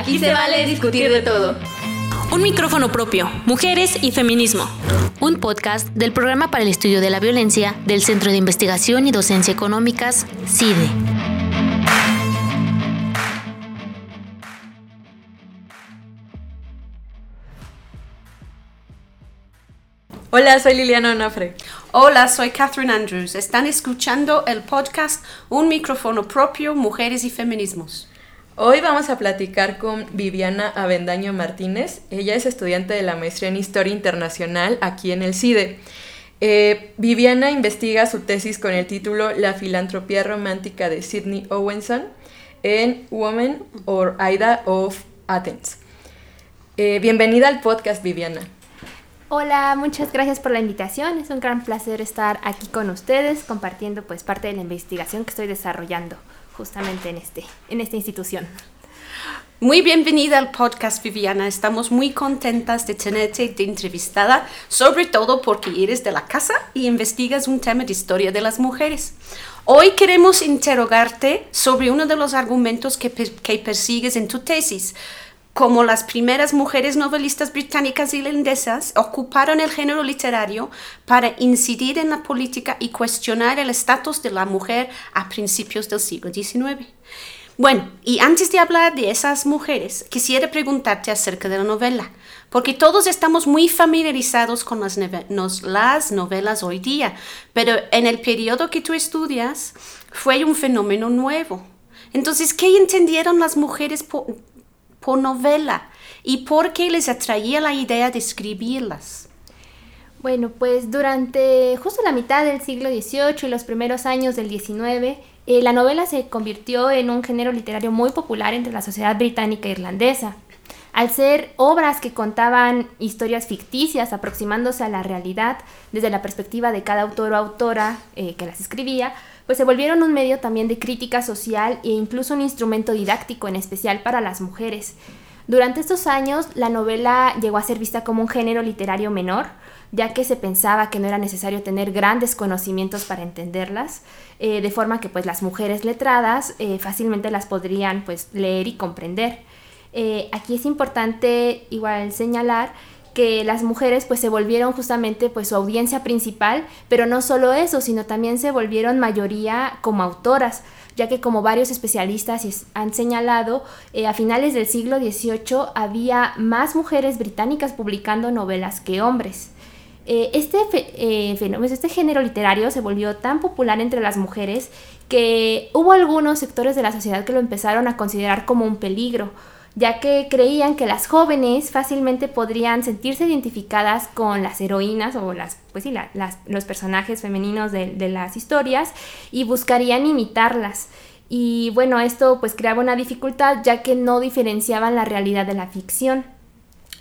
Aquí se vale discutir de todo. Un micrófono propio, mujeres y feminismo. Un podcast del programa para el estudio de la violencia del Centro de Investigación y Docencia Económicas, CIDE. Hola, soy Liliana Onofre. Hola, soy Catherine Andrews. Están escuchando el podcast Un micrófono propio, Mujeres y Feminismos. Hoy vamos a platicar con Viviana Avendaño Martínez. Ella es estudiante de la maestría en Historia Internacional aquí en el CIDE. Eh, Viviana investiga su tesis con el título La filantropía romántica de Sidney Owenson en Woman or Ida of Athens. Eh, bienvenida al podcast, Viviana. Hola, muchas gracias por la invitación. Es un gran placer estar aquí con ustedes compartiendo pues parte de la investigación que estoy desarrollando justamente en este en esta institución. Muy bienvenida al podcast, Viviana. Estamos muy contentas de tenerte de entrevistada, sobre todo porque eres de la casa y investigas un tema de historia de las mujeres. Hoy queremos interrogarte sobre uno de los argumentos que, que persigues en tu tesis, como las primeras mujeres novelistas británicas y irlandesas, ocuparon el género literario para incidir en la política y cuestionar el estatus de la mujer a principios del siglo XIX. Bueno, y antes de hablar de esas mujeres, quisiera preguntarte acerca de la novela, porque todos estamos muy familiarizados con las, las novelas hoy día, pero en el periodo que tú estudias fue un fenómeno nuevo. Entonces, ¿qué entendieron las mujeres por novela y por qué les atraía la idea de escribirlas. Bueno, pues durante justo la mitad del siglo XVIII y los primeros años del XIX, eh, la novela se convirtió en un género literario muy popular entre la sociedad británica e irlandesa. Al ser obras que contaban historias ficticias aproximándose a la realidad desde la perspectiva de cada autor o autora eh, que las escribía, pues se volvieron un medio también de crítica social e incluso un instrumento didáctico en especial para las mujeres. Durante estos años la novela llegó a ser vista como un género literario menor, ya que se pensaba que no era necesario tener grandes conocimientos para entenderlas, eh, de forma que pues las mujeres letradas eh, fácilmente las podrían pues leer y comprender. Eh, aquí es importante igual señalar que las mujeres pues se volvieron justamente pues su audiencia principal, pero no solo eso, sino también se volvieron mayoría como autoras, ya que como varios especialistas han señalado, eh, a finales del siglo XVIII había más mujeres británicas publicando novelas que hombres. Eh, este, eh, este género literario se volvió tan popular entre las mujeres que hubo algunos sectores de la sociedad que lo empezaron a considerar como un peligro, ya que creían que las jóvenes fácilmente podrían sentirse identificadas con las heroínas o las, pues sí, los personajes femeninos de, de, las historias y buscarían imitarlas. Y bueno, esto pues creaba una dificultad ya que no diferenciaban la realidad de la ficción.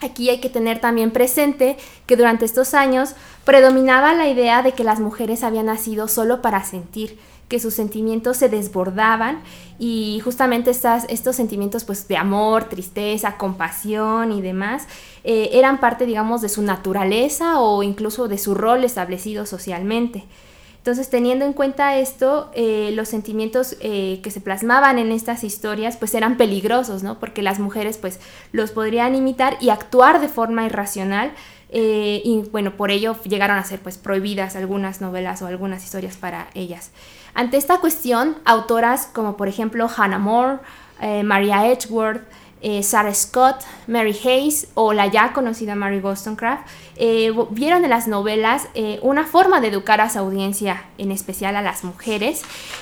Aquí hay que tener también presente que durante estos años predominaba la idea de que las mujeres habían nacido solo para sentir, que sus sentimientos se desbordaban y justamente estas, estos sentimientos pues de amor, tristeza, compasión y demás eh, eran parte digamos de su naturaleza o incluso de su rol establecido socialmente. Entonces, teniendo en cuenta esto, eh, los sentimientos eh, que se plasmaban en estas historias, pues eran peligrosos, ¿no? Porque las mujeres, pues, los podrían imitar y actuar de forma irracional. y bueno, por ello llegaron a ser, pues, prohibidas algunas novelas o algunas historias para ellas. Ante esta cuestión, autoras como por ejemplo Hannah More, eh, Maria Edgeworth, eh, Sarah Scott, Mary Hayes o la ya conocida Mary Wollstonecraft eh, vieron en las novelas una forma de educar a su audiencia, en especial a las mujeres.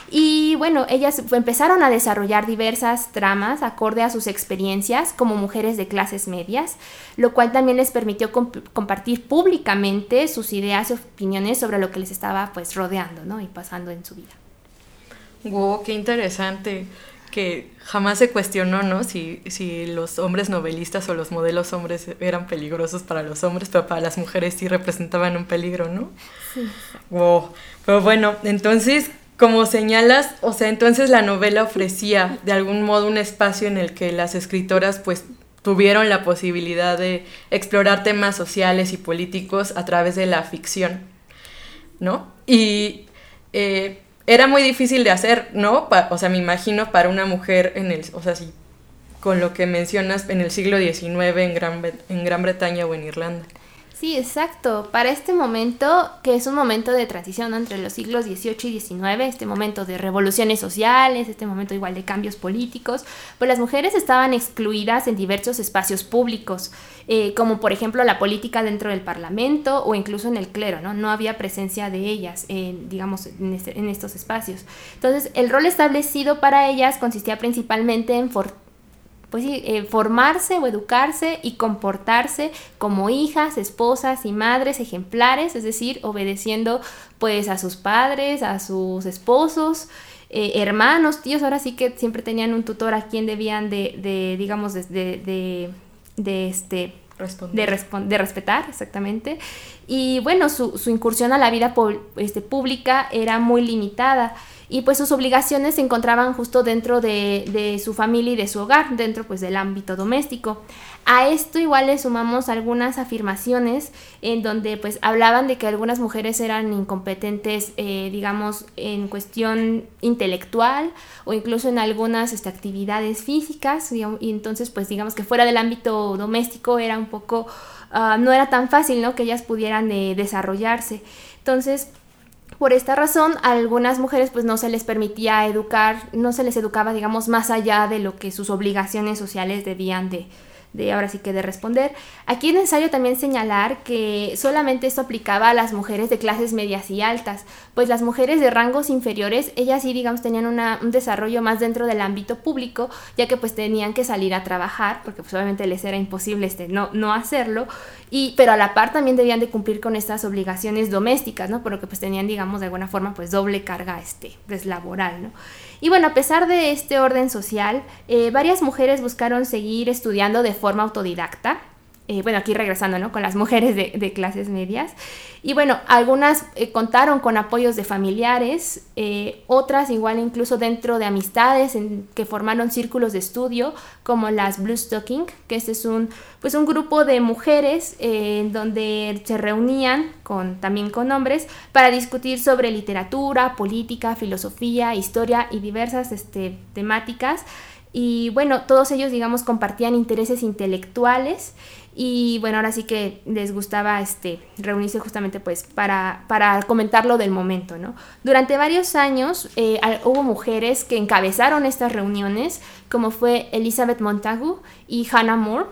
Y bueno, ellas empezaron a desarrollar diversas tramas acorde a sus experiencias como mujeres de clases medias, lo cual también les permitió compartir públicamente sus ideas y opiniones sobre lo que les estaba pues rodeando y pasando en su vida. Wow, qué interesante que jamás se cuestionó, ¿no? Si, si los hombres novelistas o los modelos hombres eran peligrosos para los hombres, pero para las mujeres sí representaban un peligro, ¿no? Sí. Wow. Pero bueno, entonces, como señalas, o sea, entonces la novela ofrecía de algún modo un espacio en el que las escritoras pues tuvieron la posibilidad de explorar temas sociales y políticos a través de la ficción, ¿no? Y eh, era muy difícil de hacer, ¿no? o sea, me imagino para una mujer en el, o sea, sí, con lo que mencionas en el siglo XIX en Gran, en Gran Bretaña o en Irlanda. Sí, exacto. Para este momento, que es un momento de transición entre los siglos XVIII y XIX, este momento de revoluciones sociales, este momento igual de cambios políticos, pues las mujeres estaban excluidas en diversos espacios públicos, eh, como por ejemplo la política dentro del Parlamento o incluso en el clero, ¿no? No había presencia de ellas, digamos, en, este, en estos espacios. Entonces, el rol establecido para ellas consistía principalmente en fortalecer pues sí, eh, formarse o educarse y comportarse como hijas, esposas y madres ejemplares, es decir, obedeciendo pues a sus padres, a sus esposos, eh, hermanos, tíos, ahora sí que siempre tenían un tutor a quien debían de, de digamos, de, de, de este... De, de, respetar, exactamente. Y bueno, su, su incursión a la vida este, pública era muy limitada y pues sus obligaciones se encontraban justo dentro de, su familia y de su hogar, dentro pues del ámbito doméstico. A esto igual le sumamos algunas afirmaciones en donde pues hablaban de que algunas mujeres eran incompetentes, eh, digamos, en cuestión intelectual o incluso en algunas este, actividades físicas y, entonces pues digamos que fuera del ámbito doméstico era un poco, uh, no era tan fácil, ¿no? Que ellas pudieran eh, desarrollarse. Entonces, por esta razón, a algunas mujeres pues no se les permitía educar, no se les educaba, digamos, más allá de lo que sus obligaciones sociales debían de, de ahora sí que de responder. Aquí es necesario también señalar que solamente esto aplicaba a las mujeres de clases medias y altas, pues las mujeres de rangos inferiores, ellas sí, digamos, tenían un desarrollo más dentro del ámbito público, ya que pues tenían que salir a trabajar, porque pues obviamente les era imposible este, no, no hacerlo, y, pero a la par también debían de cumplir con estas obligaciones domésticas, ¿no? Por lo que pues tenían, digamos, de alguna forma pues doble carga este, pues, laboral, ¿no? Y bueno, a pesar de este orden social, eh, varias mujeres buscaron seguir estudiando de forma autodidacta. Eh, bueno, aquí regresando, ¿no? Con las mujeres de, clases medias. Y bueno, algunas eh, contaron con apoyos de familiares, otras igual incluso dentro de amistades en, que formaron círculos de estudio, como las Blue Stocking, que este es un, pues un grupo de mujeres en donde se reunían con, también con hombres para discutir sobre literatura, política, filosofía, historia y diversas este, temáticas y bueno, todos ellos, digamos, compartían intereses intelectuales y bueno, ahora sí que les gustaba este, reunirse justamente pues para, para comentar lo del momento, ¿no? Durante varios años eh, hubo mujeres que encabezaron estas reuniones, como fue Elizabeth Montagu y Hannah Moore,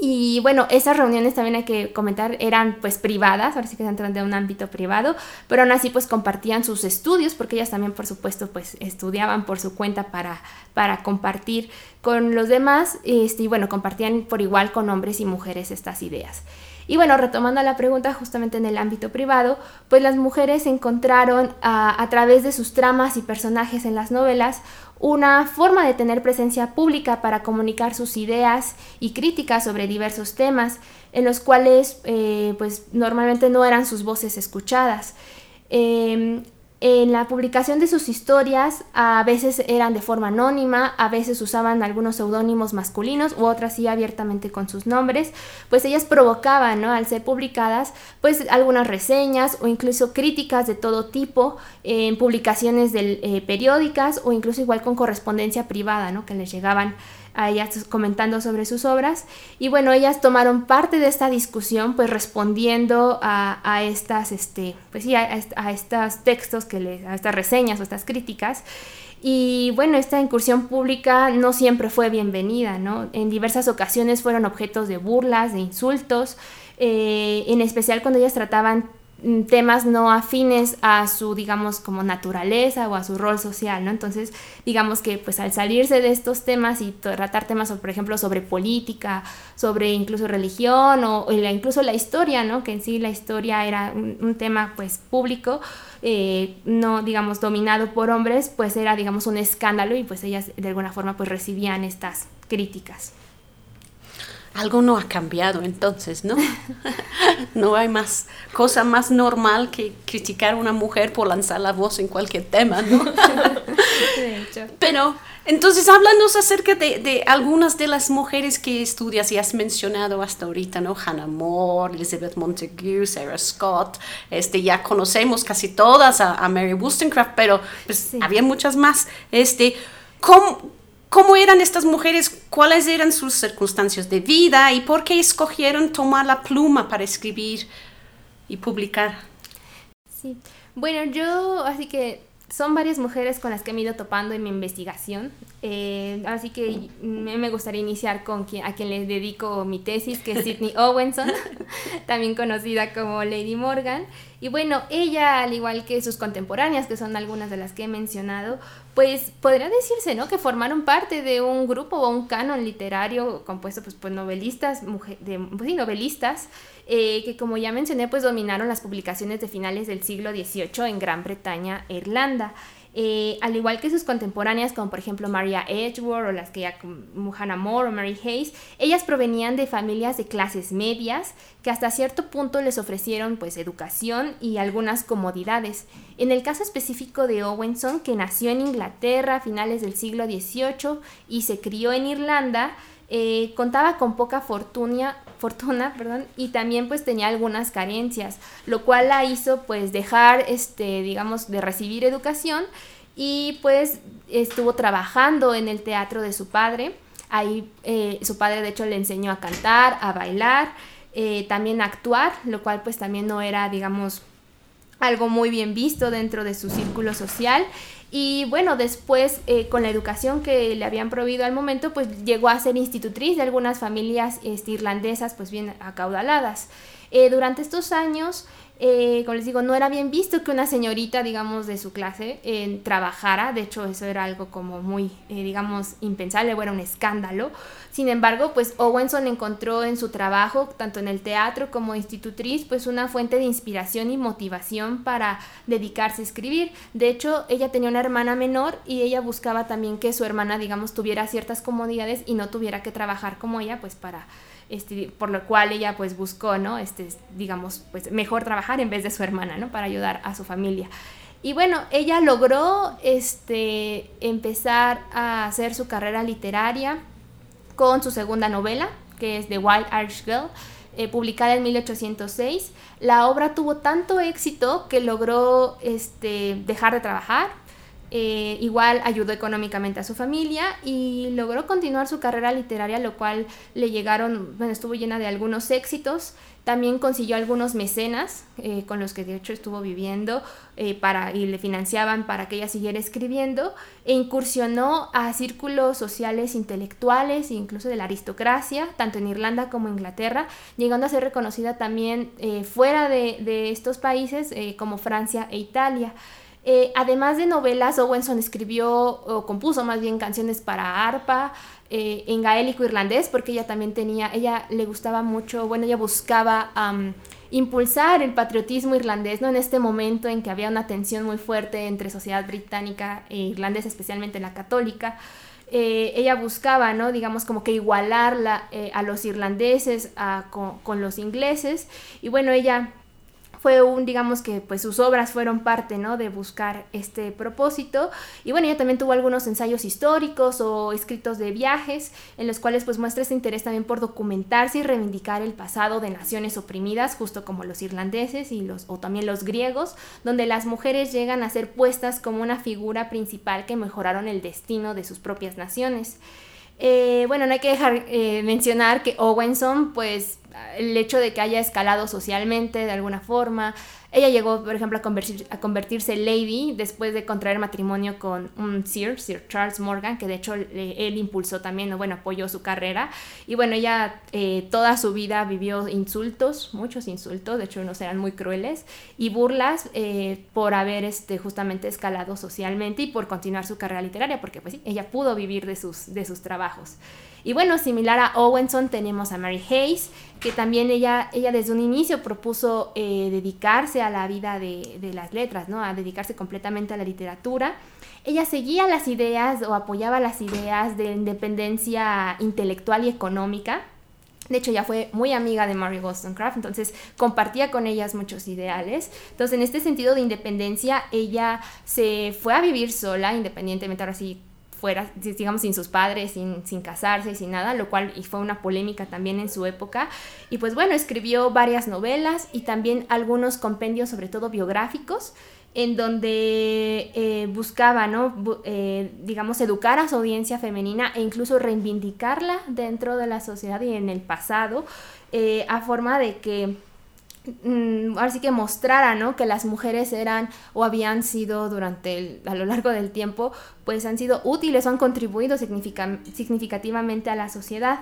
y bueno, esas reuniones también hay que comentar, eran pues privadas, ahora sí que entran de un ámbito privado, pero aún así pues compartían sus estudios, porque ellas también por supuesto pues estudiaban por su cuenta para, para compartir con los demás, este, y bueno, compartían por igual con hombres y mujeres estas ideas. Y bueno, retomando la pregunta justamente en el ámbito privado, pues las mujeres encontraron a, a través de sus tramas y personajes en las novelas una forma de tener presencia pública para comunicar sus ideas y críticas sobre diversos temas en los cuales eh, pues normalmente no eran sus voces escuchadas. Em, en la publicación de sus historias a veces eran de forma anónima, a veces usaban algunos seudónimos masculinos u otras sí abiertamente con sus nombres, pues ellas provocaban, ¿no? Al ser publicadas, pues algunas reseñas o incluso críticas de todo tipo en publicaciones del, eh, periódicas o incluso igual con correspondencia privada, ¿no? Que les llegaban a ellas comentando sobre sus obras. Y bueno, ellas tomaron parte de esta discusión, pues respondiendo a, estas, este, pues sí, a, estos textos, que les, a estas reseñas o estas críticas. Y bueno, esta incursión pública no siempre fue bienvenida, ¿no? En diversas ocasiones fueron objetos de burlas, de insultos, eh, en especial cuando ellas trataban temas no afines a su, digamos, como naturaleza o a su rol social, ¿no? Entonces, digamos que pues al salirse de estos temas y tratar temas, por ejemplo, sobre política, sobre incluso religión o, incluso la historia, ¿no? Que en sí la historia era un, tema pues público, eh, no, digamos, dominado por hombres, pues era, digamos, un escándalo y pues ellas de alguna forma pues recibían estas críticas algo no ha cambiado entonces, ¿no? no hay más cosa más normal que criticar a una mujer por lanzar la voz en cualquier tema, ¿no? Pero entonces háblanos acerca de, algunas de las mujeres que estudias y has mencionado hasta ahorita, ¿no? Hannah More, Elizabeth Montague, Sarah Scott, este, ya conocemos casi todas a, Mary Wollstonecraft, pero pues, había muchas más. Este, ¿cómo, ¿Cómo eran estas mujeres? ¿Cuáles eran sus circunstancias de vida? ¿Y por qué escogieron tomar la pluma para escribir y publicar? Sí, bueno, yo así que son varias mujeres con las que me he ido topando en mi investigación. Eh, así que me gustaría iniciar con quien, a quien le dedico mi tesis, que es Sidney Owenson, también conocida como Lady Morgan. Y bueno, ella, al igual que sus contemporáneas, que son algunas de las que he mencionado, pues podría decirse, ¿no? Que formaron parte de un grupo o un canon literario compuesto pues, por novelistas, de, pues, novelistas, eh, que como ya mencioné, pues dominaron las publicaciones de finales del siglo XVIII en Gran Bretaña e Irlanda. Eh, al igual que sus contemporáneas, como por ejemplo Maria Edgeworth o las que ya Hannah Moore o Mary Hayes, ellas provenían de familias de clases medias que hasta cierto punto les ofrecieron pues educación y algunas comodidades. En el caso específico de Owenson, que nació en Inglaterra a finales del siglo XVIII y se crió en Irlanda, eh, contaba con poca fortuna, fortuna perdón, y también pues tenía algunas carencias, lo cual la hizo pues dejar, este, digamos, de recibir educación y pues estuvo trabajando en el teatro de su padre. Ahí eh, su padre de hecho le enseñó a cantar, a bailar, eh, también a actuar, lo cual pues también no era, digamos, algo muy bien visto dentro de su círculo social. Y bueno, después eh, con la educación que le habían prohibido al momento, pues llegó a ser institutriz de algunas familias este, irlandesas pues bien acaudaladas. Eh, durante estos años eh, como les digo, no era bien visto que una señorita, digamos, de su clase eh, trabajara. De hecho, eso era algo como muy, eh, digamos, impensable o era un escándalo. Sin embargo, pues Owenson encontró en su trabajo, tanto en el teatro como institutriz, pues una fuente de inspiración y motivación para dedicarse a escribir. De hecho, ella tenía una hermana menor y ella buscaba también que su hermana, digamos, tuviera ciertas comodidades y no tuviera que trabajar como ella, pues para este, por lo cual ella pues buscó, ¿no? Este, digamos, pues mejor trabajar en vez de su hermana, ¿no? Para ayudar a su familia. Y bueno, ella logró este, empezar a hacer su carrera literaria con su segunda novela, que es The Wild Irish Girl, eh, publicada en 1806. La obra tuvo tanto éxito que logró este, dejar de trabajar, eh, igual ayudó económicamente a su familia y logró continuar su carrera literaria, lo cual le llegaron, bueno, estuvo llena de algunos éxitos. También consiguió algunos mecenas eh, con los que de hecho estuvo viviendo eh, para, y le financiaban para que ella siguiera escribiendo e incursionó a círculos sociales intelectuales e incluso de la aristocracia, tanto en Irlanda como en Inglaterra, llegando a ser reconocida también fuera de, de, estos países como Francia e Italia. Eh, además de novelas, Owenson escribió o compuso más bien canciones para arpa eh, en gaélico irlandés, porque ella también tenía, ella le gustaba mucho, bueno, ella buscaba impulsar el patriotismo irlandés, ¿no? En este momento en que había una tensión muy fuerte entre sociedad británica e irlandesa, especialmente la católica. Eh, ella buscaba, ¿no? Digamos, como que igualarla a los irlandeses con, con los ingleses. Y bueno, ella fue un, digamos que pues sus obras fueron parte, ¿no? De buscar este propósito. Y bueno, ella también tuvo algunos ensayos históricos o escritos de viajes, en los cuales pues muestra ese interés también por documentarse y reivindicar el pasado de naciones oprimidas, justo como los irlandeses y los, o también los griegos, donde las mujeres llegan a ser puestas como una figura principal que mejoraron el destino de sus propias naciones. Eh, bueno, no hay que dejar eh, mencionar que Owenson, pues el hecho de que haya escalado socialmente de alguna forma, ella llegó, por ejemplo, a, convertirse lady después de contraer matrimonio con un Sir, Sir Charles Morgan, que de hecho él impulsó también, bueno, apoyó su carrera. Y bueno, ella eh, toda su vida vivió insultos, muchos insultos, de hecho unos eran muy crueles, y burlas eh, por haber este, justamente escalado socialmente y por continuar su carrera literaria, porque pues sí, ella pudo vivir de sus, de sus trabajos. Y bueno, similar a Owenson tenemos a Mary Hayes, que también ella, ella desde un inicio propuso eh, dedicarse a la vida de, las letras, ¿no? a dedicarse completamente a la literatura. Ella seguía las ideas o apoyaba las ideas de independencia intelectual y económica. De hecho, ella fue muy amiga de Mary Wollstonecraft, entonces compartía con ellas muchos ideales. Entonces, en este sentido de independencia, ella se fue a vivir sola, independientemente, ahora sí, fuera, digamos, sin sus padres, sin, sin casarse, sin nada, lo cual y fue una polémica también en su época. Y pues bueno, escribió varias novelas y también algunos compendios, sobre todo biográficos, en donde eh, buscaba, ¿no? Eh, digamos, educar a su audiencia femenina e incluso reivindicarla dentro de la sociedad y en el pasado, eh, a forma de que mm, ahora sí que mostrara, ¿no? Que las mujeres eran o habían sido durante a lo largo del tiempo, pues han sido útiles o han contribuido significativamente a la sociedad.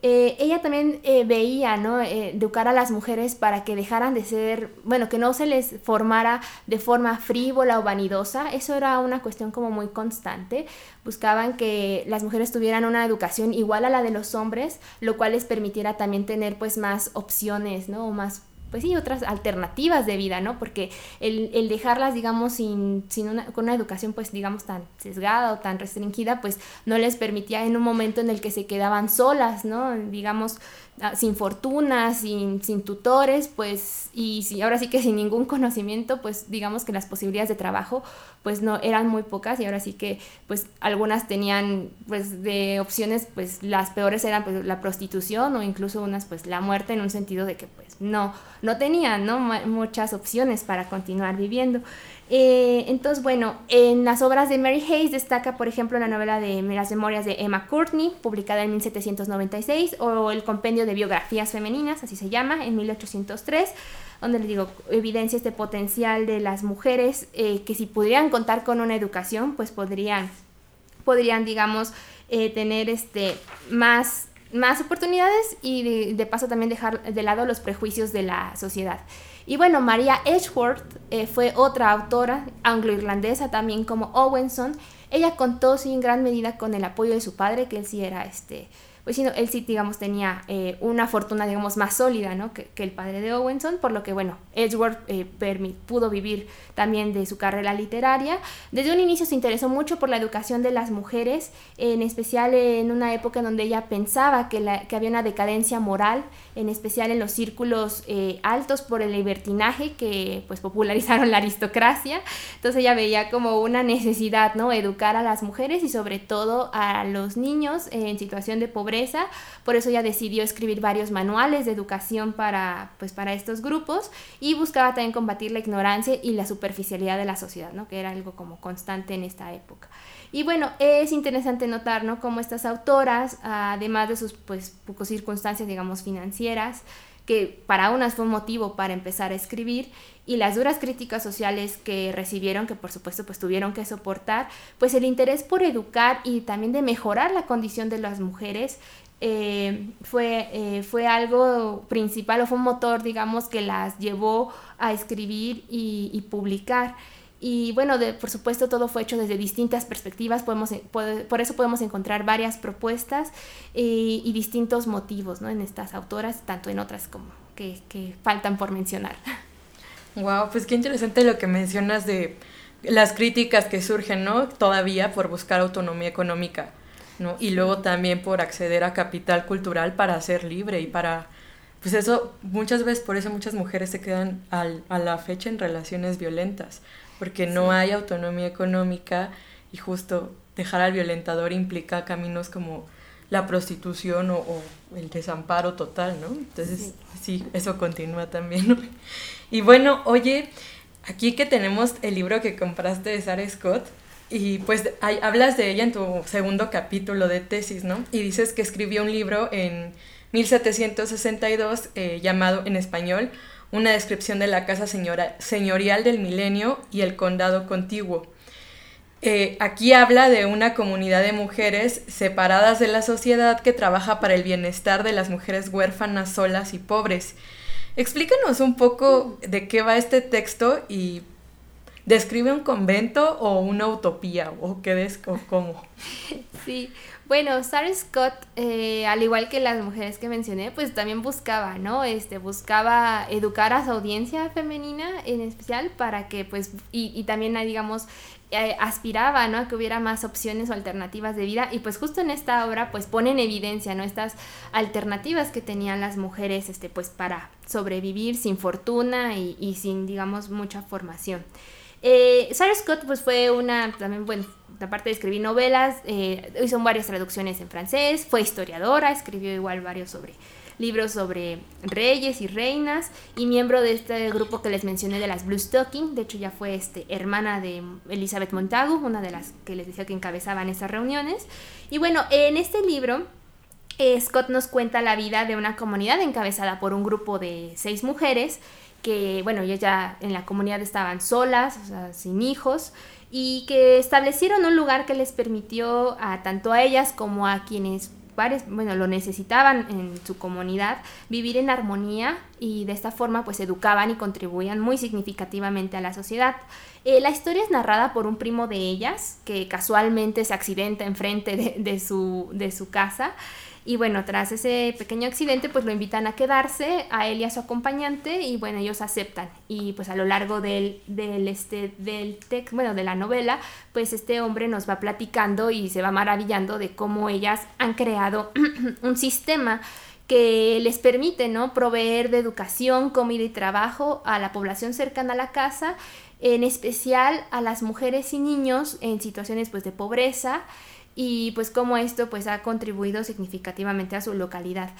Eh, ella también eh, veía, ¿no? Eh, educar a las mujeres para que dejaran de ser, bueno, que no se les formara de forma frívola o vanidosa. Eso era una cuestión como muy constante. Buscaban que las mujeres tuvieran una educación igual a la de los hombres, lo cual les permitiera también tener pues más opciones, ¿no? Más pues sí, otras alternativas de vida, ¿no? Porque el, el dejarlas, digamos, sin, sin una, con una educación, pues, digamos, tan sesgada o tan restringida, pues no les permitía en un momento en el que se quedaban solas, ¿no? Digamos, Ah, sin fortuna, sin, sin tutores, pues, y si, ahora sí que sin ningún conocimiento, pues digamos que las posibilidades de trabajo, pues no, eran muy pocas y ahora sí que, pues algunas tenían, pues de opciones, pues las peores eran pues la prostitución o incluso unas, pues la muerte en un sentido de que, pues no, no tenían, ¿no? Muchas opciones para continuar viviendo. Eh, entonces, bueno, en las obras de Mary Hayes destaca, por ejemplo, la novela de Las Memorias de Emma Courtney, publicada en 1796, o el Compendio de Biografías Femeninas, así se llama, en 1803, donde le digo, evidencia este potencial de las mujeres eh, que si pudieran contar con una educación, pues podrían, podrían digamos, eh, tener este, más más oportunidades y de, paso también dejar de lado los prejuicios de la sociedad. Y bueno, María Edgeworth eh, fue otra autora anglo-irlandesa, también como Owenson. Ella contó sin gran medida con el apoyo de su padre, que él sí era este, pues él sí, digamos, tenía eh, una fortuna, digamos, más sólida, ¿no? Que, el padre de Owenson, por lo que, bueno, Edgeworth eh, pudo vivir también de su carrera literaria. Desde un inicio se interesó mucho por la educación de las mujeres, en especial en una época en donde ella pensaba que, la, que había una decadencia moral, en especial en los círculos eh, altos por el libertinaje que, pues, popularizaron la aristocracia. Entonces ella veía como una necesidad, ¿no? Educar a las mujeres y sobre todo a los niños en situación de pobreza por eso ella decidió escribir varios manuales de educación para, pues, para estos grupos y buscaba también combatir la ignorancia y la superficialidad de la sociedad, ¿no? que era algo como constante en esta época. Y bueno, es interesante notar ¿no? cómo estas autoras, además de sus pues, circunstancias, digamos, financieras, que para unas fue un motivo para empezar a escribir y las duras críticas sociales que recibieron, que por supuesto pues tuvieron que soportar, pues el interés por educar y también de mejorar la condición de las mujeres eh, fue, eh, fue algo principal o fue un motor, digamos, que las llevó a escribir y publicar. Y bueno, de, por supuesto todo fue hecho desde distintas perspectivas, podemos, por, eso podemos encontrar varias propuestas eh, y distintos motivos ¿no? en estas autoras, tanto en otras como que, que faltan por mencionar. Wow, pues qué interesante lo que mencionas de las críticas que surgen, ¿no? Todavía por buscar autonomía económica, ¿no? Y luego también por acceder a capital cultural para ser libre y para pues eso, muchas veces por eso muchas mujeres se quedan al, a la fecha en relaciones violentas, porque no hay autonomía económica y justo dejar al violentador implica caminos como la prostitución o, el desamparo total, ¿no? Entonces, sí. eso continúa también, ¿no? Y bueno, oye, aquí que tenemos el libro que compraste de Sarah Scott, y pues hablas de ella en tu segundo capítulo de tesis, ¿no? Y dices que escribió un libro en 1762 eh, llamado en español una descripción de la casa señora, señorial del milenio y el condado contiguo. Eh, aquí habla de una comunidad de mujeres separadas de la sociedad que trabaja para el bienestar de las mujeres huérfanas, solas y pobres. Explícanos un poco de qué va este texto y describe un convento o una utopía o qué es o cómo. Sí, bueno, Sarah Scott, eh, al igual que las mujeres que mencioné, pues también buscaba, ¿no? Este, buscaba educar a su audiencia femenina en especial para que, pues, y, y también, digamos, eh, aspiraba, ¿no? A que hubiera más opciones o alternativas de vida y pues justo en esta obra, pues pone en evidencia, ¿no? Estas alternativas que tenían las mujeres, este, pues para sobrevivir sin fortuna y, y sin, digamos, mucha formación. Eh, Sarah Scott pues fue una, también, bueno, aparte de escribir novelas, eh, hizo varias traducciones en francés, fue historiadora, escribió igual varios sobre libros sobre reyes y reinas y miembro de este grupo que les mencioné de las Blue Stocking, de hecho ya fue este, hermana de Elizabeth Montagu, una de las que les decía que encabezaban esas reuniones. Y bueno, en este libro eh, Scott nos cuenta la vida de una comunidad encabezada por un grupo de seis mujeres que, bueno, ellas ya en la comunidad estaban solas, o sea, sin hijos, y que establecieron un lugar que les permitió a tanto a ellas como a quienes bueno, lo necesitaban en su comunidad, vivir en armonía y de esta forma pues educaban y contribuían muy significativamente a la sociedad. Eh, la historia es narrada por un primo de ellas que casualmente se accidenta enfrente de, su, de su casa y bueno, tras ese pequeño accidente, pues lo invitan a quedarse, a él y a su acompañante, y bueno, ellos aceptan. Y pues a lo largo del, del, este, del texto, bueno, de la novela, pues este hombre nos va platicando y se va maravillando de cómo ellas han creado un sistema que les permite, ¿no? Proveer de educación, comida y trabajo a la población cercana a la casa, en especial a las mujeres y niños en situaciones pues de pobreza, y pues cómo esto pues ha contribuido significativamente a su localidad.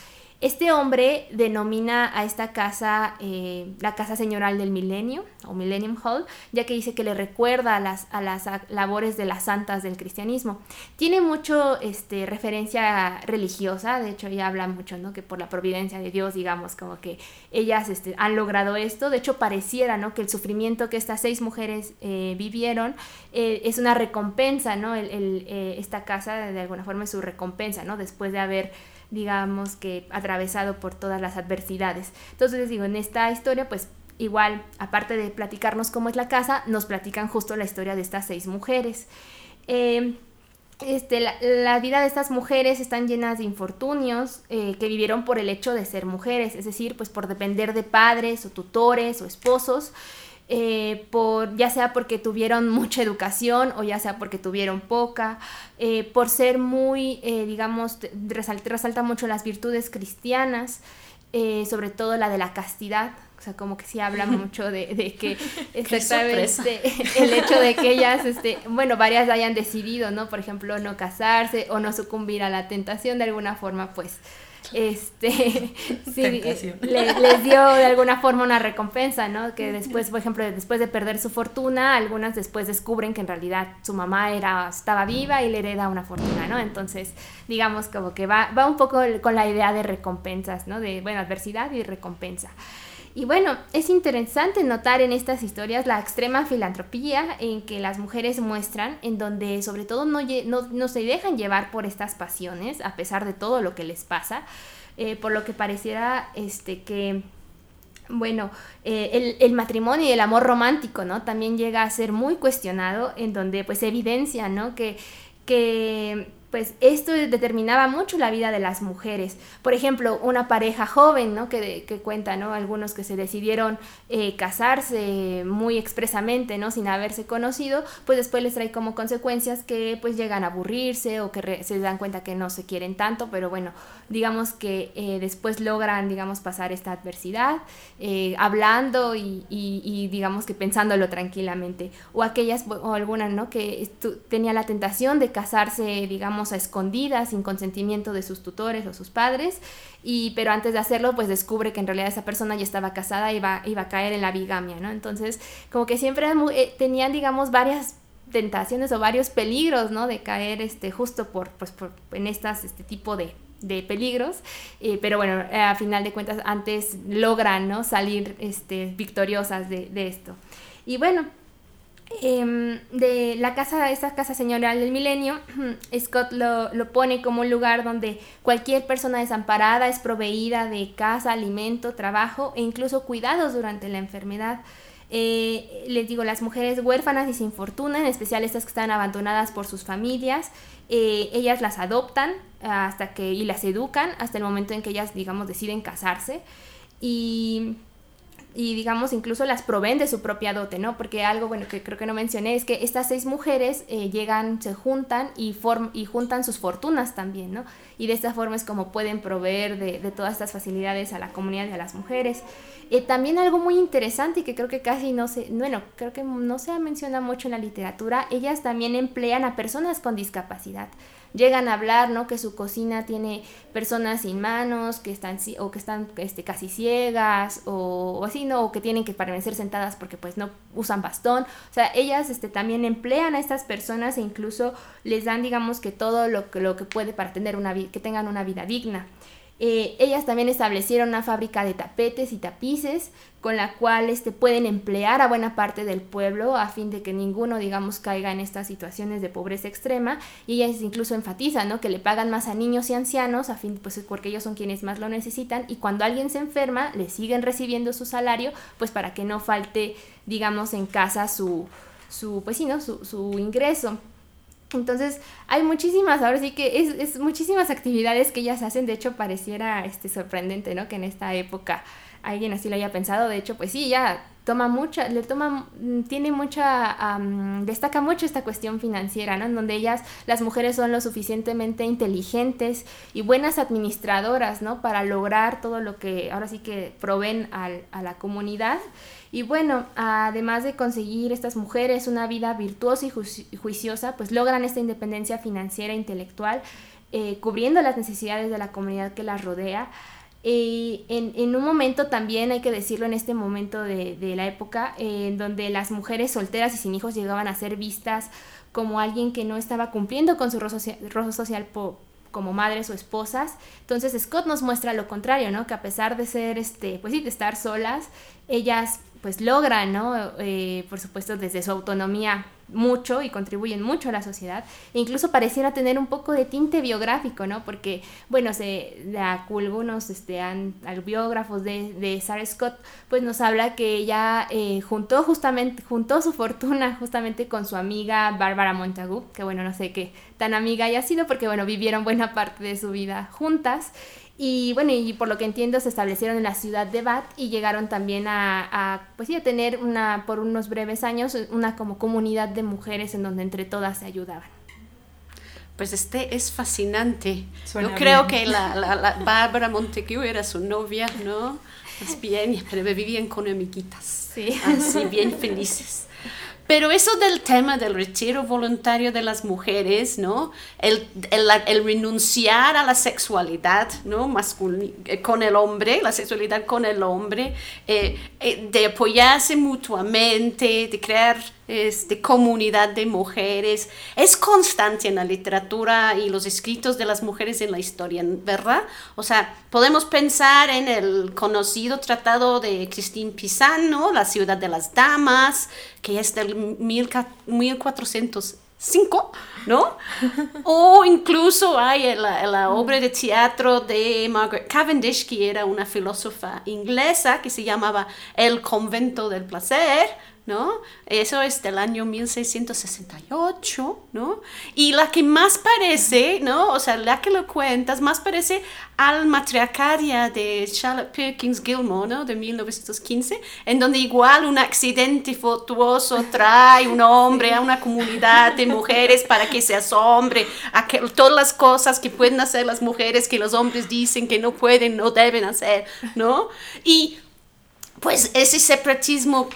Este hombre denomina a esta casa eh, la casa señoral del milenio o Millennium Hall, ya que dice que le recuerda a las, a las labores de las santas del cristianismo. Tiene mucho este, referencia religiosa, de hecho ella habla mucho, ¿no? Que por la providencia de Dios, digamos, como que ellas este, han logrado esto. De hecho pareciera, ¿no? Que el sufrimiento que estas seis mujeres eh, vivieron eh, es una recompensa, ¿no? El, esta casa de alguna forma es su recompensa, ¿no? Después de haber digamos que atravesado por todas las adversidades. Entonces les digo, en esta historia pues igual, aparte de platicarnos cómo es la casa, nos platican justo la historia de estas seis mujeres. Em, este, la, vida de estas mujeres están llenas de infortunios eh, que vivieron por el hecho de ser mujeres, es decir, pues por depender de padres o tutores o esposos eh, por, ya sea porque tuvieron mucha educación o ya sea porque tuvieron poca, eh, por ser muy, eh, digamos, resalta, resalta, mucho las virtudes cristianas, sobre todo la de la castidad. O sea, como que sí habla mucho de, de que exactamente el hecho de que ellas, este, bueno, varias hayan decidido, ¿no? Por ejemplo, no casarse o no sucumbir a la tentación de alguna forma, pues este, sí, les dio de alguna forma una recompensa, ¿no? Que después, por ejemplo, después de perder su fortuna, algunas después descubren que en realidad su mamá era, estaba viva y le hereda una fortuna, ¿no? Entonces, digamos como que va, va un poco con la idea de recompensas, ¿no? De, bueno, adversidad y recompensa. Y bueno, es interesante notar en estas historias la extrema filantropía en que las mujeres muestran, en donde sobre todo no, no, se dejan llevar por estas pasiones, a pesar de todo lo que les pasa, eh, por lo que pareciera este, que bueno, eh, el, el, matrimonio y el amor romántico, ¿no? También llega a ser muy cuestionado, en donde pues evidencia, ¿no? Que, que pues esto determinaba mucho la vida de las mujeres. Por ejemplo, una pareja joven, ¿no? Que, que cuenta, ¿no? Algunos que se decidieron eh, casarse muy expresamente, ¿no? Sin haberse conocido, pues después les trae como consecuencias que pues llegan a aburrirse o que se dan cuenta que no se quieren tanto, pero bueno, digamos que eh, después logran, digamos, pasar esta adversidad, eh, hablando y, y, digamos que pensándolo tranquilamente. O aquellas, o algunas, ¿no? Que tenía la tentación de casarse, digamos, a escondidas, sin consentimiento de sus tutores o sus padres, y, pero antes de hacerlo, pues descubre que en realidad esa persona ya estaba casada y iba, iba a caer en la bigamia, ¿no? Entonces, como que siempre eh, tenían, digamos, varias tentaciones o varios peligros, ¿no? De caer este, justo por, pues, por, en estas, este tipo de, de peligros, eh, pero bueno, a final de cuentas antes logran ¿no? salir este, victoriosas de, de esto. Y bueno, Em, de la casa, esta casa señorial del milenio, Scott lo, lo, pone como un lugar donde cualquier persona desamparada es proveída de casa, alimento, trabajo e incluso cuidados durante la enfermedad. Eh, les digo, las mujeres huérfanas y sin fortuna, en especial estas que están abandonadas por sus familias, eh, ellas las adoptan hasta que, y las educan hasta el momento en que ellas, digamos, deciden casarse. Y y digamos incluso las proveen de su propia dote, ¿no? Porque algo bueno que creo que no mencioné es que estas seis mujeres eh, llegan, se juntan y, y juntan sus fortunas también, ¿no? Y de esta forma es como pueden proveer de, de todas estas facilidades a la comunidad y a las mujeres. Eh, también algo muy interesante y que creo que casi no se, bueno, creo que no se menciona mucho en la literatura, ellas también emplean a personas con discapacidad llegan a hablar, ¿no? Que su cocina tiene personas sin manos, que están o que están este, casi ciegas o, así, ¿no? O que tienen que permanecer sentadas porque pues no usan bastón. O sea, ellas este, también emplean a estas personas e incluso les dan, digamos, que todo lo que, lo que puede para tener una que tengan una vida digna. Eh, ellas también establecieron una fábrica de tapetes y tapices con la cual este, pueden emplear a buena parte del pueblo a fin de que ninguno, digamos, caiga en estas situaciones de pobreza extrema. Y ellas incluso enfatizan ¿no? que le pagan más a niños y ancianos a fin, pues, porque ellos son quienes más lo necesitan. Y cuando alguien se enferma, le siguen recibiendo su salario, pues para que no falte, digamos, en casa su, su pues ¿no? su, su ingreso. Entonces, hay muchísimas, ahora sí que es, es, muchísimas actividades que ellas hacen, de hecho pareciera este sorprendente, ¿no? Que en esta época alguien así lo haya pensado, de hecho, pues sí, ya toma mucha, le toma, mm, tiene mucha, destaca mucho esta cuestión financiera, ¿no? En donde ellas, las mujeres son lo suficientemente inteligentes y buenas administradoras, ¿no? Para lograr todo lo que ahora sí que proveen al, a la comunidad. Y bueno, además de conseguir estas mujeres una vida virtuosa y juiciosa, pues logran esta independencia financiera e intelectual, eh, cubriendo las necesidades de la comunidad que las rodea. En, en, un momento también, hay que decirlo, en este momento de, de la época, en donde las mujeres solteras y sin hijos llegaban a ser vistas como alguien que no estaba cumpliendo con su rol social, social como madres o esposas. Entonces Scott nos muestra lo contrario, ¿no? Que a pesar de ser, este, pues sí, de estar solas, ellas pues logran, ¿no? Eh, por supuesto, desde su autonomía mucho y contribuyen mucho a la sociedad. E incluso pareciera tener un poco de tinte biográfico, ¿no? Porque, bueno, se, algunos este, han, biógrafos de, de, Sarah Scott, pues nos habla que ella eh, juntó justamente, juntó su fortuna justamente con su amiga Bárbara Montagu, que bueno, no sé qué tan amiga haya sido, porque bueno, vivieron buena parte de su vida juntas. Y bueno, y por lo que entiendo se establecieron en la ciudad de Bath y llegaron también a, a, pues sí, a tener una, por unos breves años una como comunidad de mujeres en donde entre todas se ayudaban. Pues este es fascinante. Yo creo que la, la, la Bárbara Montague era su novia, ¿no? Es bien, pero vivían con amiguitas. Sí. Así, bien felices. Pero eso del tema del retiro voluntario de las mujeres, ¿no? El, el, el renunciar a la sexualidad, ¿no? Eh, con el hombre, la sexualidad con el hombre, eh, eh, de apoyarse mutuamente, de crear este, comunidad de mujeres. Es constante en la literatura y los escritos de las mujeres en la historia, ¿verdad? O sea, podemos pensar en el conocido tratado de Christine Pizano, La ciudad de las damas, que es del 1405, ¿no? o incluso hay la, la, obra de teatro de Margaret Cavendish, que era una filósofa inglesa que se llamaba El convento del placer, ¿no? Eso es del año 1668, ¿no? Y la que más parece, ¿no? O sea, la que lo cuentas, más parece al matriarcaria de Charlotte Perkins Gilmore, ¿no? De 1915, en donde igual un accidente fortuoso trae un hombre a una comunidad de mujeres para que se asombre a que, todas las cosas que pueden hacer las mujeres que los hombres dicen que no pueden, no deben hacer, ¿no? Y pues ese separatismo,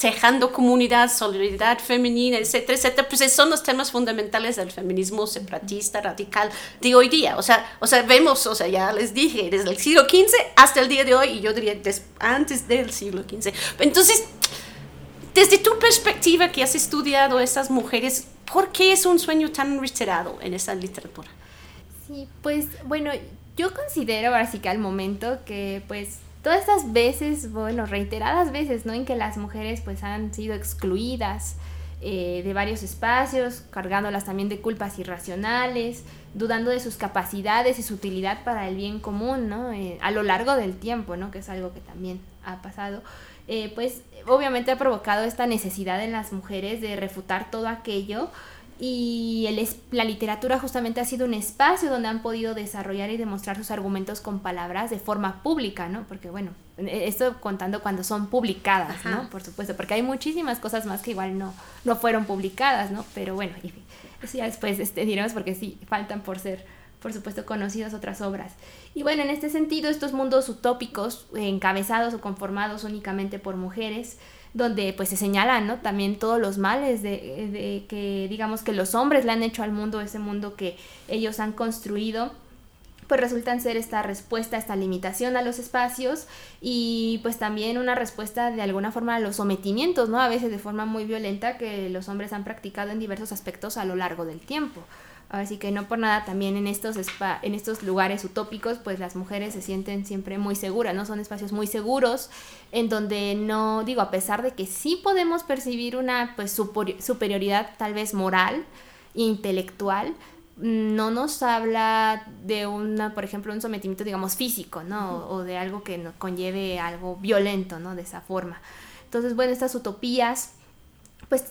tejando comunidad, solidaridad femenina, etcétera, etcétera, pues son los temas fundamentales del feminismo separatista radical de hoy día. O sea, o sea, vemos, o sea, ya les dije, desde el siglo XV hasta el día de hoy, y yo diría antes del siglo XV. Entonces, desde tu perspectiva que has estudiado a esas mujeres, ¿por qué es un sueño tan reiterado en esa literatura? Sí, pues bueno, yo considero así que al momento que pues todas estas veces, bueno, reiteradas veces, ¿no? En que las mujeres pues han sido excluidas eh, de varios espacios, cargándolas también de culpas irracionales, dudando de sus capacidades y su utilidad para el bien común, ¿no? Eh, a lo largo del tiempo, ¿no? Que es algo que también ha pasado. Eh, pues obviamente ha provocado esta necesidad en las mujeres de refutar todo aquello y el, la literatura justamente ha sido un espacio donde han podido desarrollar y demostrar sus argumentos con palabras de forma pública, ¿no? Porque bueno, e, esto contando cuando son publicadas, ¿no? Por supuesto, porque hay muchísimas cosas más que igual no, no fueron publicadas, ¿no? Pero bueno, eso ya después este, diremos porque sí, faltan por ser, por supuesto, conocidas otras obras. Y bueno, en este sentido, estos mundos utópicos, encabezados o conformados únicamente por mujeres, donde pues se señalan, ¿no? También todos los males de, de que digamos que los hombres le han hecho al mundo, ese mundo que ellos han construido pues resultan ser esta respuesta, esta limitación a los espacios y pues también una respuesta de alguna forma a los sometimientos, ¿no? A veces de forma muy violenta que los hombres han practicado en diversos aspectos a lo largo del tiempo. Así que no por nada también en estos, en estos lugares utópicos, pues las mujeres se sienten siempre muy seguras, ¿no? Son espacios muy seguros en donde no, digo, a pesar de que sí podemos percibir una pues superioridad tal vez moral, intelectual, no nos habla de una, por ejemplo, un sometimiento, digamos, físico, ¿no? O de algo que nos conlleve algo violento, ¿no? De esa forma. Entonces, bueno, estas utopías, pues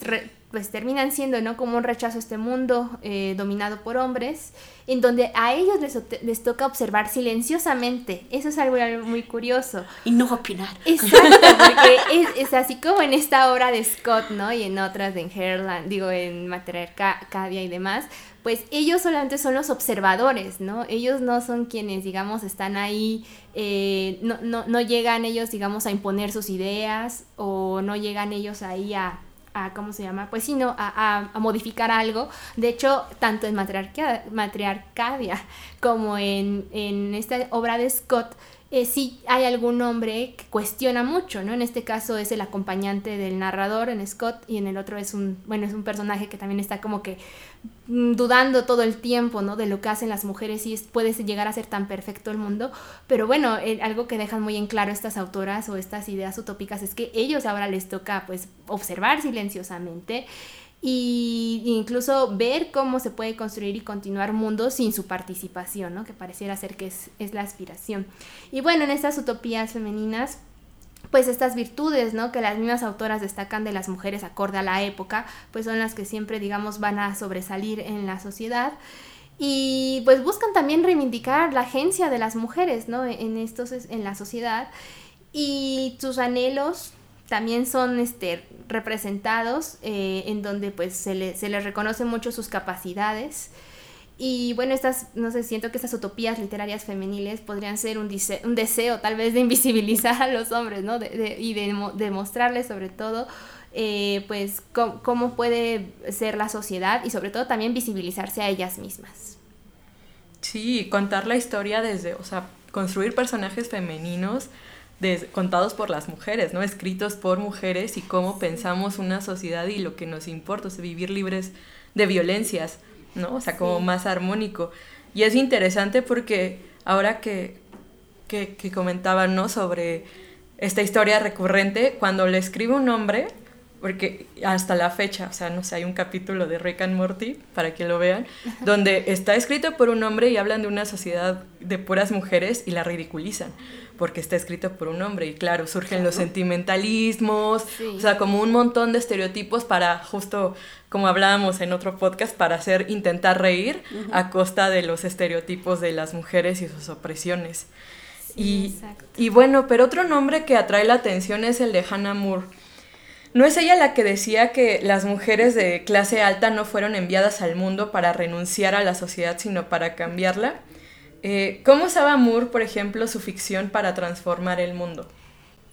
pues terminan siendo, ¿no? Como un rechazo a este mundo eh, dominado por hombres, en donde a ellos les, les, toca observar silenciosamente. Eso es algo muy curioso. Y no opinar. Exacto, porque es, así como en esta obra de Scott, ¿no? Y en otras de Herland, digo, en Matriarcadia y demás, pues ellos solamente son los observadores, ¿no? Ellos no son quienes, digamos, están ahí, eh, no, no, no llegan ellos, digamos, a imponer sus ideas o no llegan ellos ahí a ¿cómo se llama? Pues sino a, a, modificar algo. De hecho, tanto en Matriarcadia como en, en esta obra de Scott, eh, sí hay algún hombre que cuestiona mucho, ¿no? En este caso es el acompañante del narrador en Scott y en el otro es un, bueno, es un personaje que también está como que mm, dudando todo el tiempo, ¿no? De lo que hacen las mujeres y puede llegar a ser tan perfecto el mundo. Pero bueno, algo que dejan muy en claro estas autoras o estas ideas utópicas es que ellos ahora les toca pues observar silenciosamente y incluso ver cómo se puede construir y continuar mundos sin su participación, ¿no? que pareciera ser que es, la aspiración. Y bueno, en estas utopías femeninas, pues estas virtudes, ¿no? Que las mismas autoras destacan de las mujeres acorde a la época, pues son las que siempre, digamos, van a sobresalir en la sociedad. Y pues buscan también reivindicar la agencia de las mujeres, ¿no? En estos, en la sociedad. Y sus anhelos también son este, representados eh, en donde pues se, le, se les reconoce mucho sus capacidades. Y bueno, estas, no sé, siento que estas utopías literarias femeniles podrían ser un, un deseo tal vez de invisibilizar a los hombres, ¿no? y de, demostrarles sobre todo, eh, pues, cómo, puede ser la sociedad y sobre todo también visibilizarse a ellas mismas. Sí, contar la historia desde, o sea, construir personajes femeninos contados por las mujeres, ¿no? Escritos por mujeres y cómo pensamos una sociedad y lo que nos importa, o vivir libres de violencias, ¿no? O sea, como más armónico. Y es interesante porque ahora que, que, que comentaban, ¿no? Sobre esta historia recurrente, cuando le escribe un hombre, porque hasta la fecha, o sea, no sé, hay un capítulo de Rick and Morty, para que lo vean, donde está escrito por un hombre y hablan de una sociedad de puras mujeres y la ridiculizan porque está escrito por un hombre. Y claro, surgen los sentimentalismos, o sea, como un montón de estereotipos para justo como hablábamos en otro podcast para hacer intentar reír a costa de los estereotipos de las mujeres y sus opresiones. y, y bueno, pero otro nombre que atrae la atención es el de Hannah Moore. ¿No es ella la que decía que las mujeres de clase alta no fueron enviadas al mundo para renunciar a la sociedad, sino para cambiarla? Eh, ¿Cómo usaba Moore, por ejemplo, su ficción para transformar el mundo?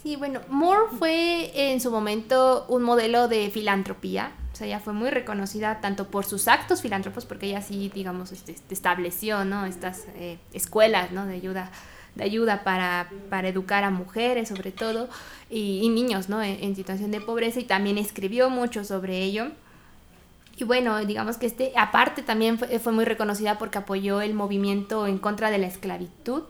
Sí, bueno, Moore fue en su momento un modelo de filantropía. O sea, ella fue muy reconocida tanto por sus actos filántropos, porque ella sí, digamos, este, estableció, ¿no? Estas eh, escuelas, ¿no? De ayuda, de ayuda para, para educar a mujeres, sobre todo, y, niños, ¿no? en, situación de pobreza, y también escribió mucho sobre ello. Y bueno, digamos que este, aparte también fue, muy reconocida porque apoyó el movimiento en contra de la esclavitud.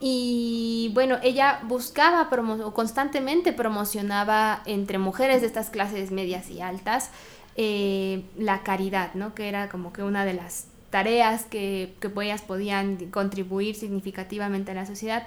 Y bueno, ella buscaba o constantemente promocionaba entre mujeres de estas clases medias y altas eh, la caridad, ¿no? Que era como que una de las tareas que, que ellas podían contribuir significativamente a la sociedad.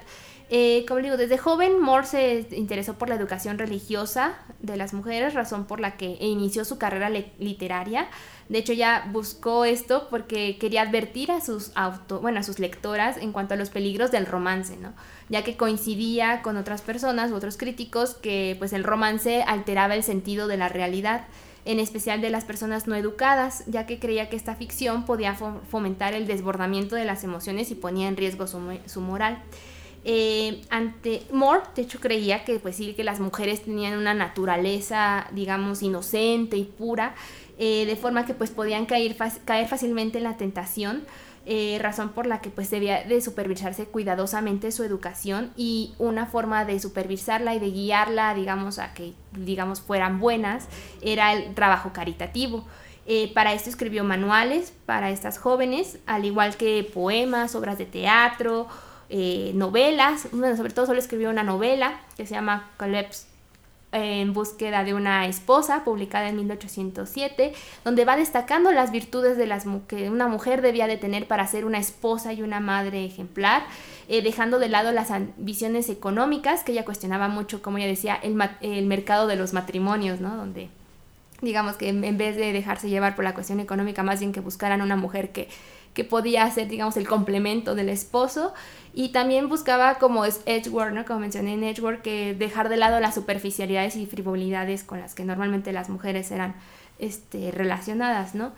Eh, como digo, desde joven Moore se interesó por la educación religiosa de las mujeres, razón por la que inició su carrera literaria. De hecho, ya buscó esto porque quería advertir a sus auto, bueno, a sus lectoras en cuanto a los peligros del romance, ¿no? Ya que coincidía con otras personas u otros críticos que pues el romance alteraba el sentido de la realidad, en especial de las personas no educadas, ya que creía que esta ficción podía fomentar el desbordamiento de las emociones y ponía en riesgo su, su moral. Eh, ante Moore, de hecho, creía que, pues sí, que las mujeres tenían una naturaleza, digamos, inocente y pura, eh, de forma que pues podían caer, caer fácilmente en la tentación, eh, razón por la que pues debía de supervisarse cuidadosamente su educación y una forma de supervisarla y de guiarla, digamos, a que, digamos, fueran buenas, era el trabajo caritativo. para esto escribió manuales para estas jóvenes, al igual que poemas, obras de teatro, eh, novelas, sobre todo solo escribió una novela que se llama Collapse en búsqueda de una esposa, publicada en 1807, donde va destacando las virtudes de las que una mujer debía de tener para ser una esposa y una madre ejemplar, eh, dejando de lado las ambiciones económicas, que ella cuestionaba mucho, como ella decía, el, el mercado de los matrimonios, ¿no? Donde digamos que en vez de dejarse llevar por la cuestión económica, más bien que buscaran una mujer que, que podía ser, digamos, el complemento del esposo y también buscaba como es Edgeworth, ¿no? Como mencioné en Edgeworth, que dejar de lado las superficialidades y frivolidades con las que normalmente las mujeres eran este, relacionadas, ¿no?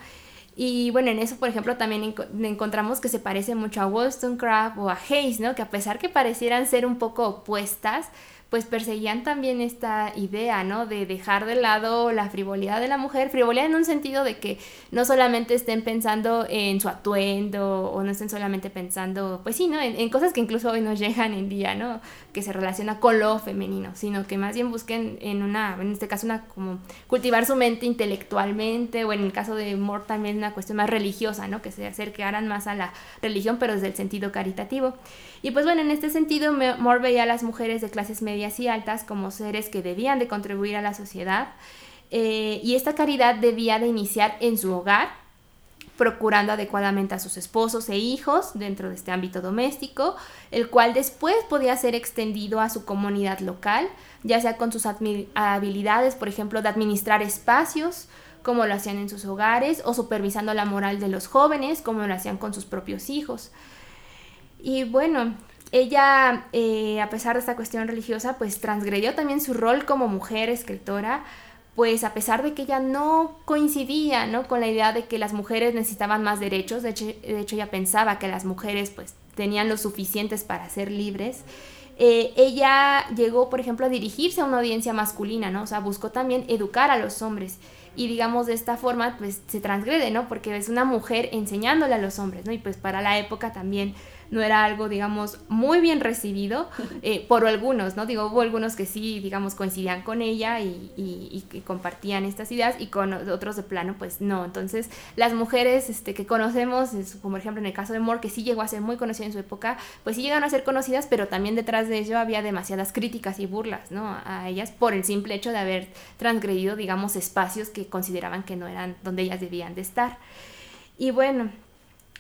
Y bueno, en eso, por ejemplo, también encontramos que se parece mucho a Wollstonecraft o a Hayes, ¿no? Que a pesar que parecieran ser un poco opuestas, pues perseguían también esta idea, ¿no? De dejar de lado la frivolidad de la mujer, frivolidad en un sentido de que no solamente estén pensando en su atuendo o no estén solamente pensando, pues sí, ¿no? En, cosas que incluso hoy nos llegan en día, ¿no? Que se relaciona con lo femenino, sino que más bien busquen en una, en este caso, una como cultivar su mente intelectualmente o en el caso de Moore también una cuestión más religiosa, ¿no? Que se acercaran más a la religión, pero desde el sentido caritativo. Y pues bueno, en este sentido, Moore veía a las mujeres de clases medias y altas como seres que debían de contribuir a la sociedad eh, y esta caridad debía de iniciar en su hogar, procurando adecuadamente a sus esposos e hijos dentro de este ámbito doméstico, el cual después podía ser extendido a su comunidad local, ya sea con sus habilidades, por ejemplo, de administrar espacios, como lo hacían en sus hogares, o supervisando la moral de los jóvenes, como lo hacían con sus propios hijos. Y bueno, ella, eh, a pesar de esta cuestión religiosa, pues transgredió también su rol como mujer escritora, pues a pesar de que ella no coincidía ¿no? con la idea de que las mujeres necesitaban más derechos, de hecho, de hecho ella pensaba que las mujeres pues tenían lo suficientes para ser libres, eh, ella llegó, por ejemplo, a dirigirse a una audiencia masculina, ¿no? O sea, buscó también educar a los hombres y digamos de esta forma pues se transgrede, ¿no? Porque es una mujer enseñándole a los hombres, ¿no? Y pues para la época también no era algo, digamos, muy bien recibido eh, por algunos, ¿no? Digo, hubo algunos que sí, digamos, coincidían con ella y, y, compartían estas ideas y con otros de plano, pues no. Entonces, las mujeres este, que conocemos, como por ejemplo en el caso de Moore, que sí llegó a ser muy conocida en su época, pues sí llegaron a ser conocidas, pero también detrás de ello había demasiadas críticas y burlas, ¿no? A ellas por el simple hecho de haber transgredido, digamos, espacios que consideraban que no eran donde ellas debían de estar. Y bueno,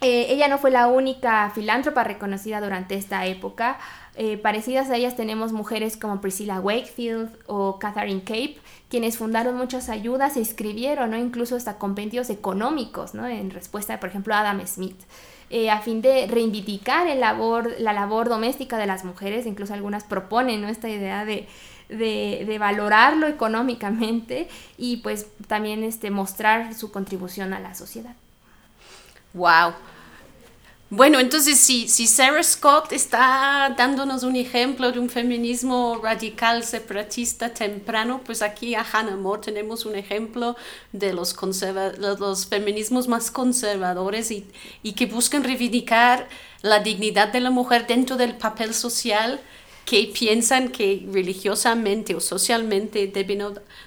eh, ella no fue la única filántropa reconocida durante esta época. Eh, parecidas a ellas tenemos mujeres como Priscilla Wakefield o Catherine Cape, quienes fundaron muchas ayudas e escribieron ¿no? incluso hasta compendios económicos ¿no? en respuesta, por ejemplo, a Adam Smith. Eh, a fin de reivindicar el labor, la labor doméstica de las mujeres, incluso algunas proponen esta idea de, de, de, valorarlo económicamente y pues también este, mostrar su contribución a la sociedad. Wow. Bueno, entonces si, si Sarah Scott está dándonos un ejemplo de un feminismo radical separatista temprano, pues aquí a Hannah Moore tenemos un ejemplo de los, los feminismos más conservadores y, y que buscan reivindicar la dignidad de la mujer dentro del papel social que piensan que religiosamente o socialmente deben,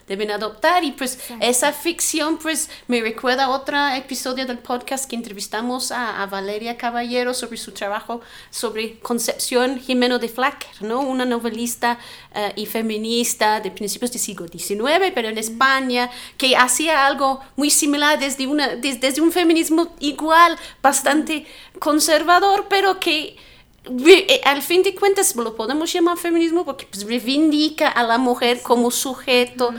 deben adoptar. Y pues esa ficción pues me recuerda a otro episodio del podcast que entrevistamos a, Valeria Caballero sobre su trabajo sobre Concepción Jimeno de Flacker, ¿no? una novelista eh, y feminista de principios del siglo XIX, pero en España, que hacía algo muy similar desde, una, desde un feminismo igual, bastante conservador, pero que al fin de cuentas lo podemos llamar feminismo porque pues, reivindica a la mujer como sujeto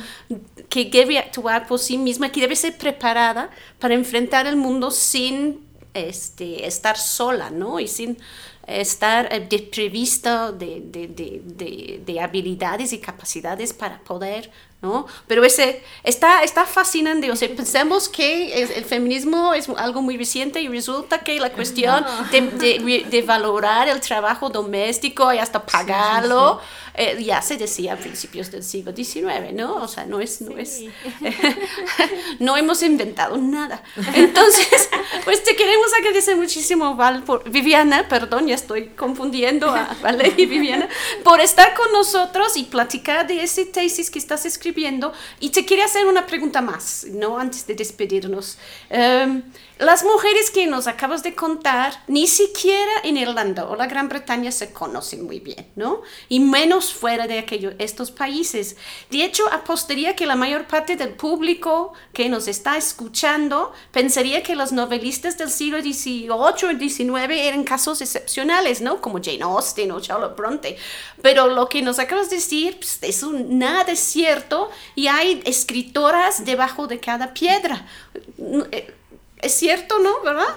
que debe actuar por sí misma, que debe ser preparada para enfrentar el mundo sin este, estar sola, ¿no? Y sin estar eh, desprevisto de, de, de, de, habilidades y capacidades para poder ¿no? Pero ese está, está fascinante, o sea, pensamos que el, feminismo es algo muy reciente y resulta que la cuestión de, de, valorar el trabajo doméstico y hasta pagarlo, eh, ya se decía a principios del siglo XIX, ¿no? O sea, no es, no es, no hemos inventado nada. Entonces, pues te queremos agradecer muchísimo, Val, por, Viviana, perdón, ya estoy confundiendo a Vale y Viviana, por estar con nosotros y platicar de ese tesis que estás escribiendo. Y te quería hacer una pregunta más, ¿no? Antes de despedirnos. Um, las mujeres que nos acabas de contar, ni siquiera en Irlanda o la Gran Bretaña se conocen muy bien, ¿no? Y menos fuera de aquellos, estos países. De hecho, apostaría que la mayor parte del público que nos está escuchando pensaría que los novelistas del siglo XVIII o XIX eran casos excepcionales, ¿no? Como Jane Austen o Charlotte Bronte. Pero lo que nos acabas de decir, pues, eso nada es y hay escritoras debajo de cada piedra eh, es cierto, ¿no? ¿Verdad?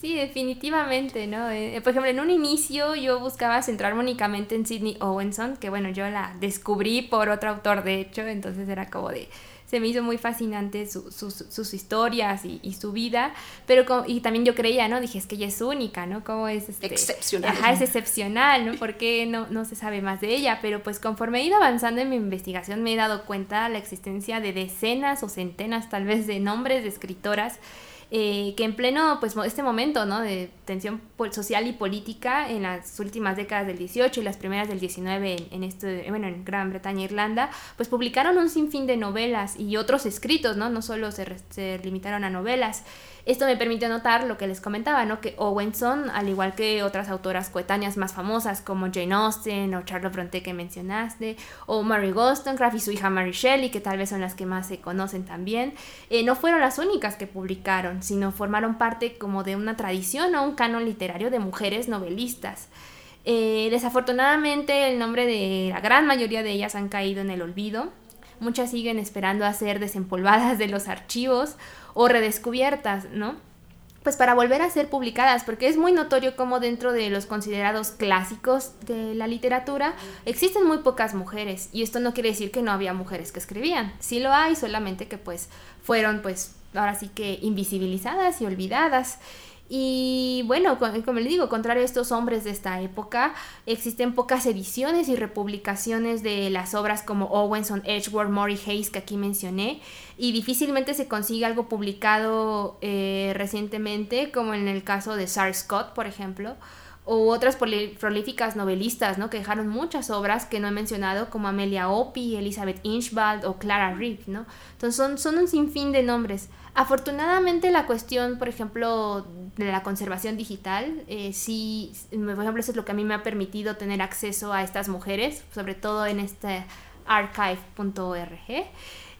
Sí, definitivamente, ¿no? Eh, por ejemplo, en un inicio yo buscaba centrarme únicamente en Sidney Owenson, que bueno, yo la descubrí por otro autor, de hecho, entonces era como de... Se me hizo muy fascinante sus historias y, su vida, pero y también yo creía, ¿no? Dije, es que ella es única, ¿no? Como es este, excepcional. Ajá, es excepcional, ¿no? Porque no, no se sabe más de ella, pero pues conforme he ido avanzando en mi investigación me he dado cuenta de la existencia de decenas o centenas tal vez de nombres de escritoras eh, que en pleno, pues, este momento, ¿no? De tensión social y política en las últimas décadas del 18 y las primeras del 19 en, en bueno, en Gran Bretaña e Irlanda, pues publicaron un sinfín de novelas y otros escritos, ¿no? No solo se, se limitaron a novelas. Esto me permite notar lo que les comentaba, ¿no? Que Owenson, al igual que otras autoras coetáneas más famosas como Jane Austen o Charlotte Bronte que mencionaste, o Mary Wollstonecraft y su hija Mary Shelley, que tal vez son las que más se conocen también, eh, no fueron las únicas que publicaron, sino formaron parte como de una tradición o un canon literario de mujeres novelistas. Eh, desafortunadamente el nombre de la gran mayoría de ellas han caído en el olvido. Muchas siguen esperando a ser desempolvadas de los archivos o redescubiertas, ¿no? Pues para volver a ser publicadas, porque es muy notorio como dentro de los considerados clásicos de la literatura existen muy pocas mujeres y esto no quiere decir que no había mujeres que escribían, sí lo hay, solamente que pues fueron pues ahora sí que invisibilizadas y olvidadas. Y bueno, como le digo, contrario a estos hombres de esta época, existen pocas ediciones y republicaciones de las obras como Owenson, Edgeworth, Murray Hayes que aquí mencioné, y difícilmente se consigue algo publicado eh, recientemente, como en el caso de Sarah Scott, por ejemplo, o otras prolíficas novelistas, ¿no? Que dejaron muchas obras que no he mencionado, como Amelia Opie, Elizabeth Inchbald o Clara Reeve, ¿no? Entonces son, un sinfín de nombres. Afortunadamente la cuestión, por ejemplo, de la conservación digital, eh, sí, por ejemplo, eso es lo que a mí me ha permitido tener acceso a estas mujeres, sobre todo en este archive.org.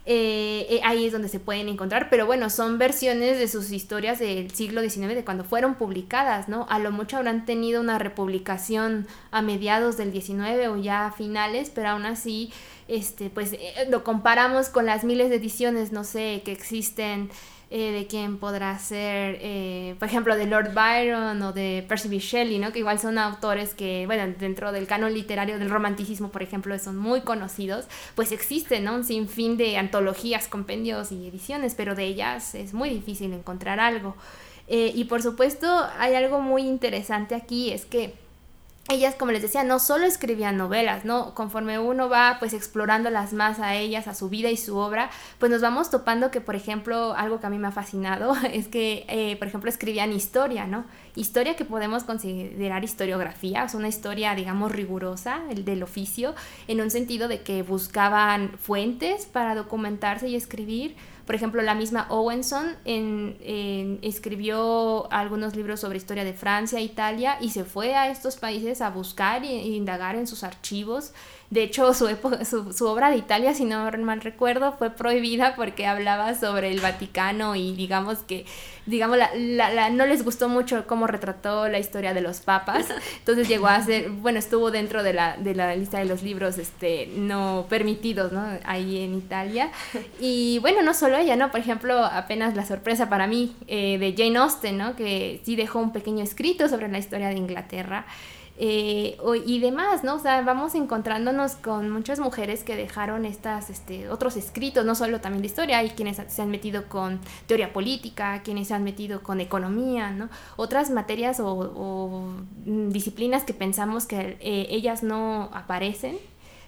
Eh, eh, ahí es donde se pueden encontrar, pero bueno, son versiones de sus historias del siglo XIX, de cuando fueron publicadas, ¿no? A lo mucho habrán tenido una republicación a mediados del XIX o ya a finales, pero aún así, este, pues lo comparamos con las miles de ediciones, no sé, que existen eh, de quién podrá ser, eh, por ejemplo, de Lord Byron o de Percy. Shelley, ¿no? que igual son autores que, bueno, dentro del canon literario del romanticismo, por ejemplo, son muy conocidos, pues existen ¿no? un sinfín de antologías, compendios y ediciones, pero de ellas es muy difícil encontrar algo. Eh, y por supuesto, hay algo muy interesante aquí, es que ellas, como les decía, no solo escribían novelas, ¿no? Conforme uno va pues explorándolas más a ellas, a su vida y su obra, pues nos vamos topando que, por ejemplo, algo que a mí me ha fascinado es que, eh, por ejemplo, escribían historia, ¿no? Historia que podemos considerar historiografía, es una historia, digamos, rigurosa, el del oficio, en un sentido de que buscaban fuentes para documentarse y escribir, por ejemplo, la misma Owenson escribió algunos libros sobre historia de Francia, Italia, y se fue a estos países a buscar e, indagar en sus archivos De hecho, su, su, obra de Italia, si no mal recuerdo, fue prohibida porque hablaba sobre el Vaticano y digamos que, digamos, la, no les gustó mucho cómo retrató la historia de los papas. Entonces llegó a ser, bueno, estuvo dentro de la, de la lista de los libros este, no permitidos, ¿no? Ahí en Italia. Y bueno, no solo ella, ¿no? Por ejemplo, apenas la sorpresa para mí eh, de Jane Austen, ¿no? Que sí dejó un pequeño escrito sobre la historia de Inglaterra. Eh, y demás, ¿no? O sea, vamos encontrándonos con muchas mujeres que dejaron estas, este, otros escritos, no solo también de historia, hay quienes se han metido con teoría política, quienes se han metido con economía, ¿no? Otras materias o, disciplinas que pensamos que eh, ellas no aparecen,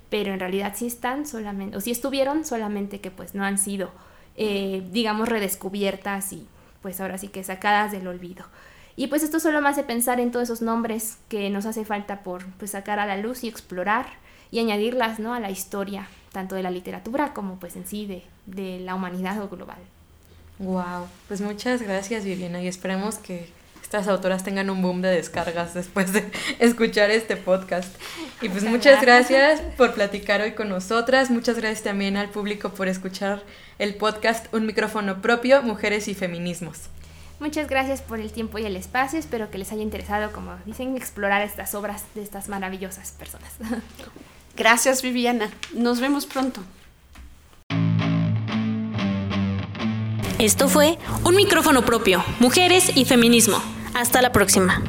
pero en realidad sí están solamente, o sí estuvieron, solamente que pues no han sido, eh, digamos, redescubiertas y pues ahora sí que sacadas del olvido. Y pues esto solo me hace pensar en todos esos nombres que nos hace falta por pues, sacar a la luz y explorar y añadirlas ¿no? a la historia, tanto de la literatura como pues en sí de, de la humanidad o global. Wow, pues muchas gracias Viviana y esperemos que estas autoras tengan un boom de descargas después de escuchar este podcast. Y pues muchas gracias por platicar hoy con nosotras, muchas gracias también al público por escuchar el podcast Un micrófono propio, Mujeres y Feminismos. Muchas gracias por el tiempo y el espacio. Espero que les haya interesado, como dicen, explorar estas obras de estas maravillosas personas. Gracias, Viviana. Nos vemos pronto. Esto fue Un micrófono propio, Mujeres y Feminismo. Hasta la próxima.